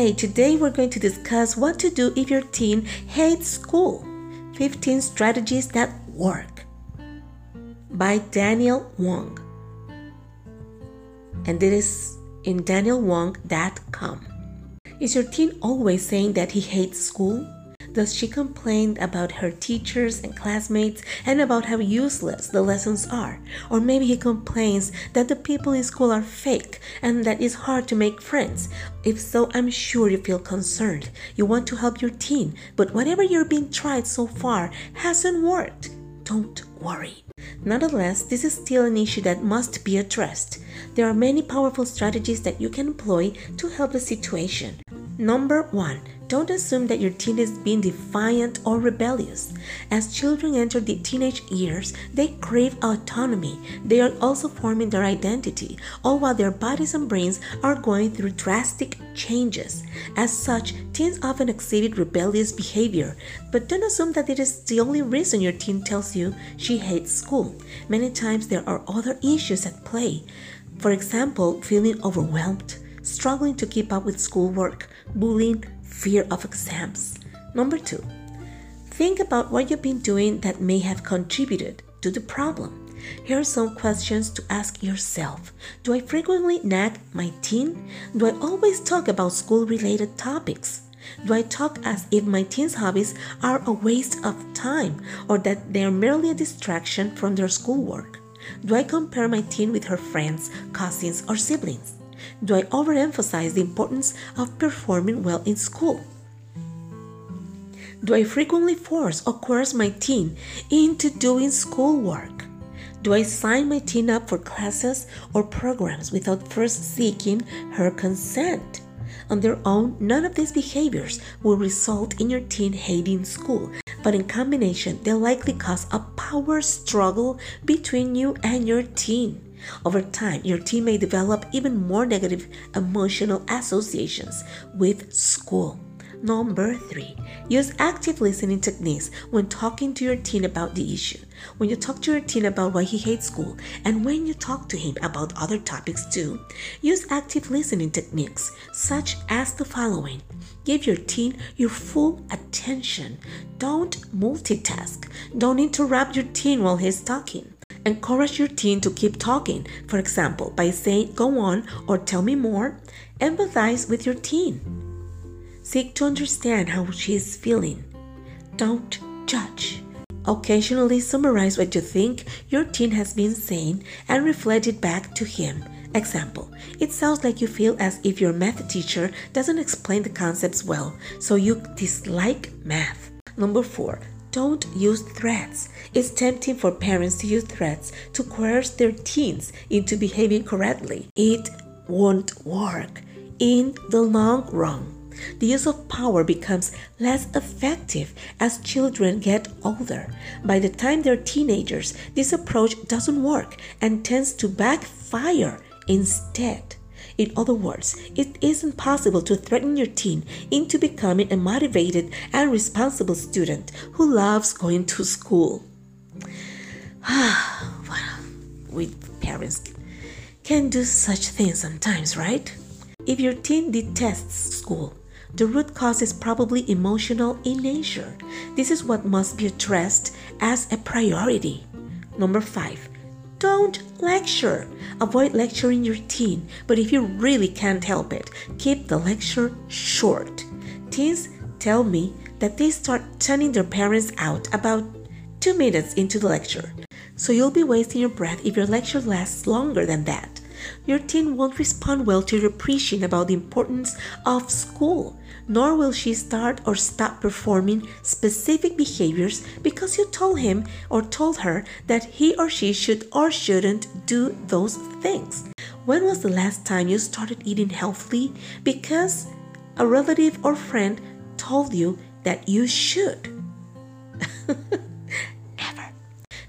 Hey, today we're going to discuss what to do if your teen hates school 15 strategies that work by Daniel Wong. And it is in danielwong.com. Is your teen always saying that he hates school? Does she complain about her teachers and classmates and about how useless the lessons are? Or maybe he complains that the people in school are fake and that it's hard to make friends. If so, I'm sure you feel concerned. You want to help your teen, but whatever you're being tried so far hasn't worked. Don't worry. Nonetheless, this is still an issue that must be addressed. There are many powerful strategies that you can employ to help the situation. Number one, don't assume that your teen is being defiant or rebellious. As children enter the teenage years, they crave autonomy. They are also forming their identity, all while their bodies and brains are going through drastic changes. As such, teens often exhibit rebellious behavior, but don't assume that it is the only reason your teen tells you she hates school. Many times there are other issues at play. For example, feeling overwhelmed, struggling to keep up with schoolwork, bullying, fear of exams. Number two, think about what you've been doing that may have contributed to the problem. Here are some questions to ask yourself. Do I frequently nag my teen? Do I always talk about school related topics? Do I talk as if my teen's hobbies are a waste of time or that they are merely a distraction from their schoolwork? Do I compare my teen with her friends, cousins, or siblings? Do I overemphasize the importance of performing well in school? Do I frequently force or coerce my teen into doing schoolwork? Do I sign my teen up for classes or programs without first seeking her consent? On their own, none of these behaviors will result in your teen hating school, but in combination, they'll likely cause a power struggle between you and your teen. Over time, your teen may develop even more negative emotional associations with school. Number three, use active listening techniques when talking to your teen about the issue. When you talk to your teen about why he hates school, and when you talk to him about other topics too, use active listening techniques such as the following. Give your teen your full attention. Don't multitask. Don't interrupt your teen while he's talking. Encourage your teen to keep talking, for example, by saying, Go on or tell me more. Empathize with your teen. Seek to understand how she is feeling. Don't judge. Occasionally summarize what you think your teen has been saying and reflect it back to him. Example It sounds like you feel as if your math teacher doesn't explain the concepts well, so you dislike math. Number four, don't use threats. It's tempting for parents to use threats to coerce their teens into behaving correctly. It won't work in the long run. The use of power becomes less effective as children get older. By the time they're teenagers, this approach doesn't work and tends to backfire instead. In other words, it isn't possible to threaten your teen into becoming a motivated and responsible student who loves going to school. well, we parents can do such things sometimes, right? If your teen detests school, the root cause is probably emotional in nature. This is what must be addressed as a priority. Number five, don't lecture. Avoid lecturing your teen, but if you really can't help it, keep the lecture short. Teens tell me that they start turning their parents out about two minutes into the lecture. So you'll be wasting your breath if your lecture lasts longer than that your teen won't respond well to your preaching about the importance of school, nor will she start or stop performing specific behaviors because you told him or told her that he or she should or shouldn't do those things. When was the last time you started eating healthily because a relative or friend told you that you should.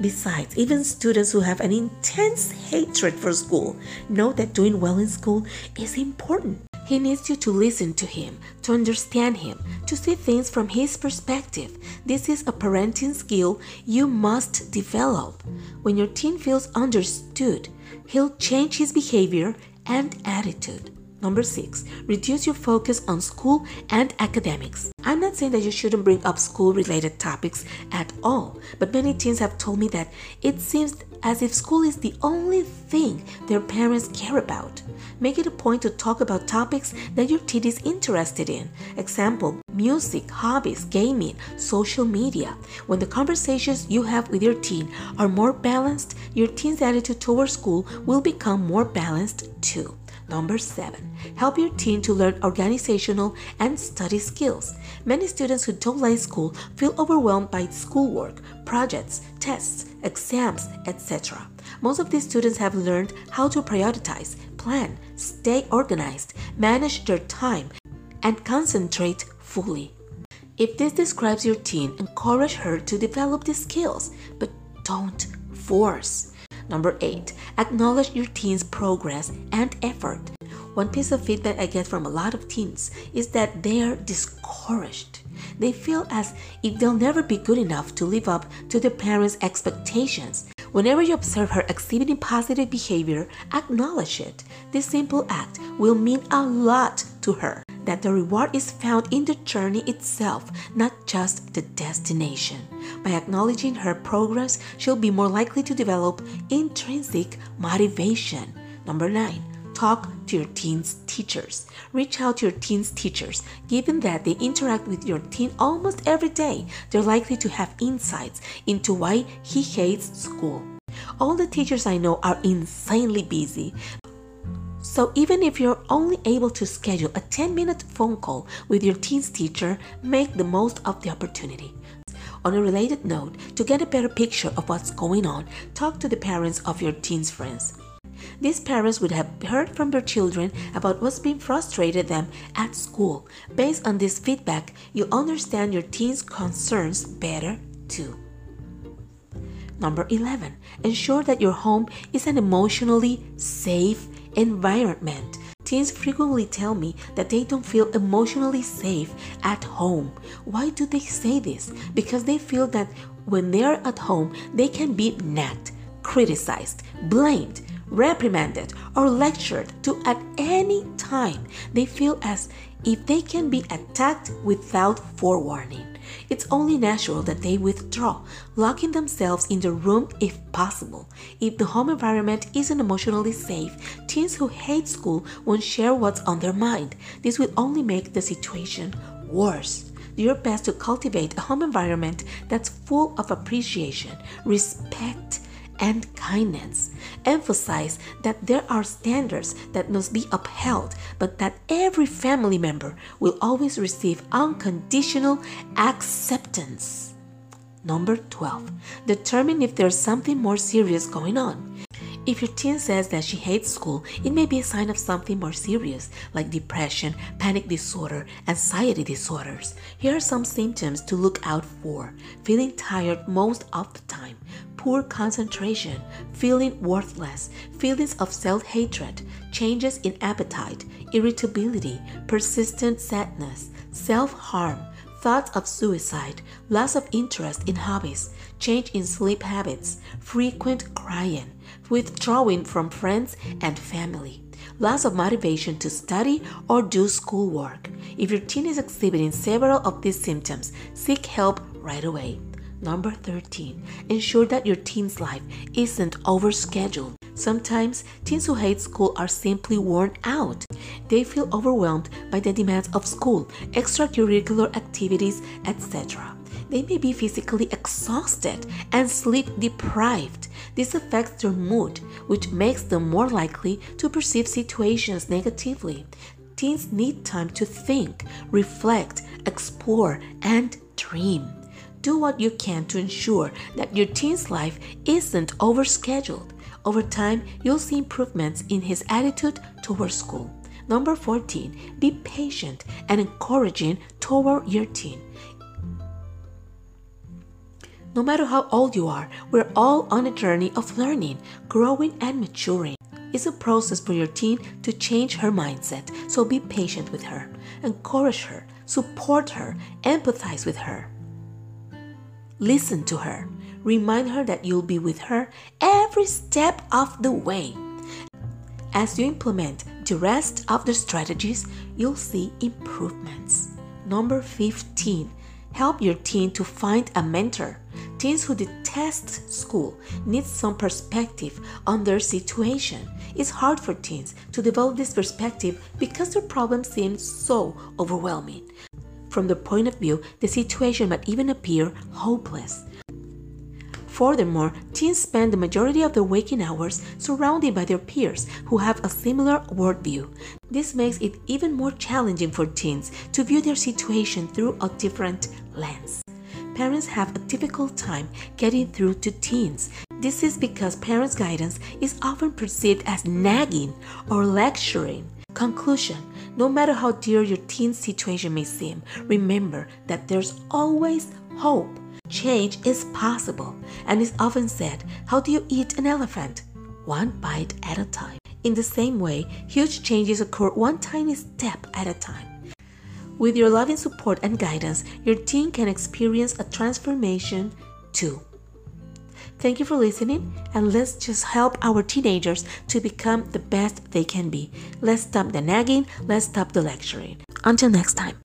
Besides, even students who have an intense hatred for school know that doing well in school is important. He needs you to listen to him, to understand him, to see things from his perspective. This is a parenting skill you must develop. When your teen feels understood, he'll change his behavior and attitude. Number six, reduce your focus on school and academics. I'm not saying that you shouldn't bring up school related topics at all, but many teens have told me that it seems as if school is the only thing their parents care about. Make it a point to talk about topics that your teen is interested in. Example, music, hobbies, gaming, social media. When the conversations you have with your teen are more balanced, your teen's attitude towards school will become more balanced too. Number seven, help your teen to learn organizational and study skills. Many students who don't like school feel overwhelmed by schoolwork, projects, tests, exams, etc. Most of these students have learned how to prioritize, plan, stay organized, manage their time, and concentrate fully. If this describes your teen, encourage her to develop these skills, but don't force. Number eight, acknowledge your teen's progress and effort. One piece of feedback I get from a lot of teens is that they are discouraged. They feel as if they'll never be good enough to live up to their parents' expectations. Whenever you observe her exhibiting positive behavior, acknowledge it. This simple act will mean a lot to her that the reward is found in the journey itself, not just the destination. By acknowledging her progress, she'll be more likely to develop intrinsic motivation. Number nine, talk to your teen's teachers. Reach out to your teen's teachers. Given that they interact with your teen almost every day, they're likely to have insights into why he hates school. All the teachers I know are insanely busy, so even if you're only able to schedule a 10 minute phone call with your teen's teacher, make the most of the opportunity. On a related note, to get a better picture of what's going on, talk to the parents of your teen's friends. These parents would have heard from their children about what's been frustrated them at school. Based on this feedback, you'll understand your teen's concerns better too. Number 11, ensure that your home is an emotionally safe environment. Teens frequently tell me that they don't feel emotionally safe at home. Why do they say this? Because they feel that when they're at home, they can be nagged, criticized, blamed, reprimanded, or lectured to at any time. They feel as if they can be attacked without forewarning. It's only natural that they withdraw, locking themselves in the room if possible. If the home environment isn't emotionally safe, teens who hate school won't share what's on their mind. This will only make the situation worse. Do your best to cultivate a home environment that's full of appreciation, respect, and kindness. Emphasize that there are standards that must be upheld, but that every family member will always receive unconditional acceptance. Number 12. Determine if there's something more serious going on. If your teen says that she hates school, it may be a sign of something more serious, like depression, panic disorder, anxiety disorders. Here are some symptoms to look out for feeling tired most of the time, poor concentration, feeling worthless, feelings of self hatred, changes in appetite, irritability, persistent sadness, self harm thoughts of suicide, loss of interest in hobbies, change in sleep habits, frequent crying, withdrawing from friends and family, loss of motivation to study or do schoolwork. If your teen is exhibiting several of these symptoms, seek help right away. Number 13. Ensure that your teen's life isn't overscheduled. Sometimes teens who hate school are simply worn out. They feel overwhelmed by the demands of school, extracurricular activities, etc. They may be physically exhausted and sleep deprived. This affects their mood, which makes them more likely to perceive situations negatively. Teens need time to think, reflect, explore, and dream. Do what you can to ensure that your teen's life isn't overscheduled. Over time, you'll see improvements in his attitude towards school. Number 14, be patient and encouraging toward your teen. No matter how old you are, we're all on a journey of learning, growing, and maturing. It's a process for your teen to change her mindset, so be patient with her, encourage her, support her, empathize with her. Listen to her. Remind her that you'll be with her every step of the way. As you implement the rest of the strategies, you'll see improvements. Number 15 Help your teen to find a mentor. Teens who detest school need some perspective on their situation. It's hard for teens to develop this perspective because their problem seems so overwhelming. From the point of view, the situation might even appear hopeless. Furthermore, teens spend the majority of their waking hours surrounded by their peers who have a similar worldview. This makes it even more challenging for teens to view their situation through a different lens. Parents have a difficult time getting through to teens. This is because parents' guidance is often perceived as nagging or lecturing. Conclusion No matter how dear your teen's situation may seem, remember that there's always hope. Change is possible, and it's often said, How do you eat an elephant? One bite at a time. In the same way, huge changes occur one tiny step at a time. With your loving support and guidance, your teen can experience a transformation too. Thank you for listening, and let's just help our teenagers to become the best they can be. Let's stop the nagging, let's stop the lecturing. Until next time.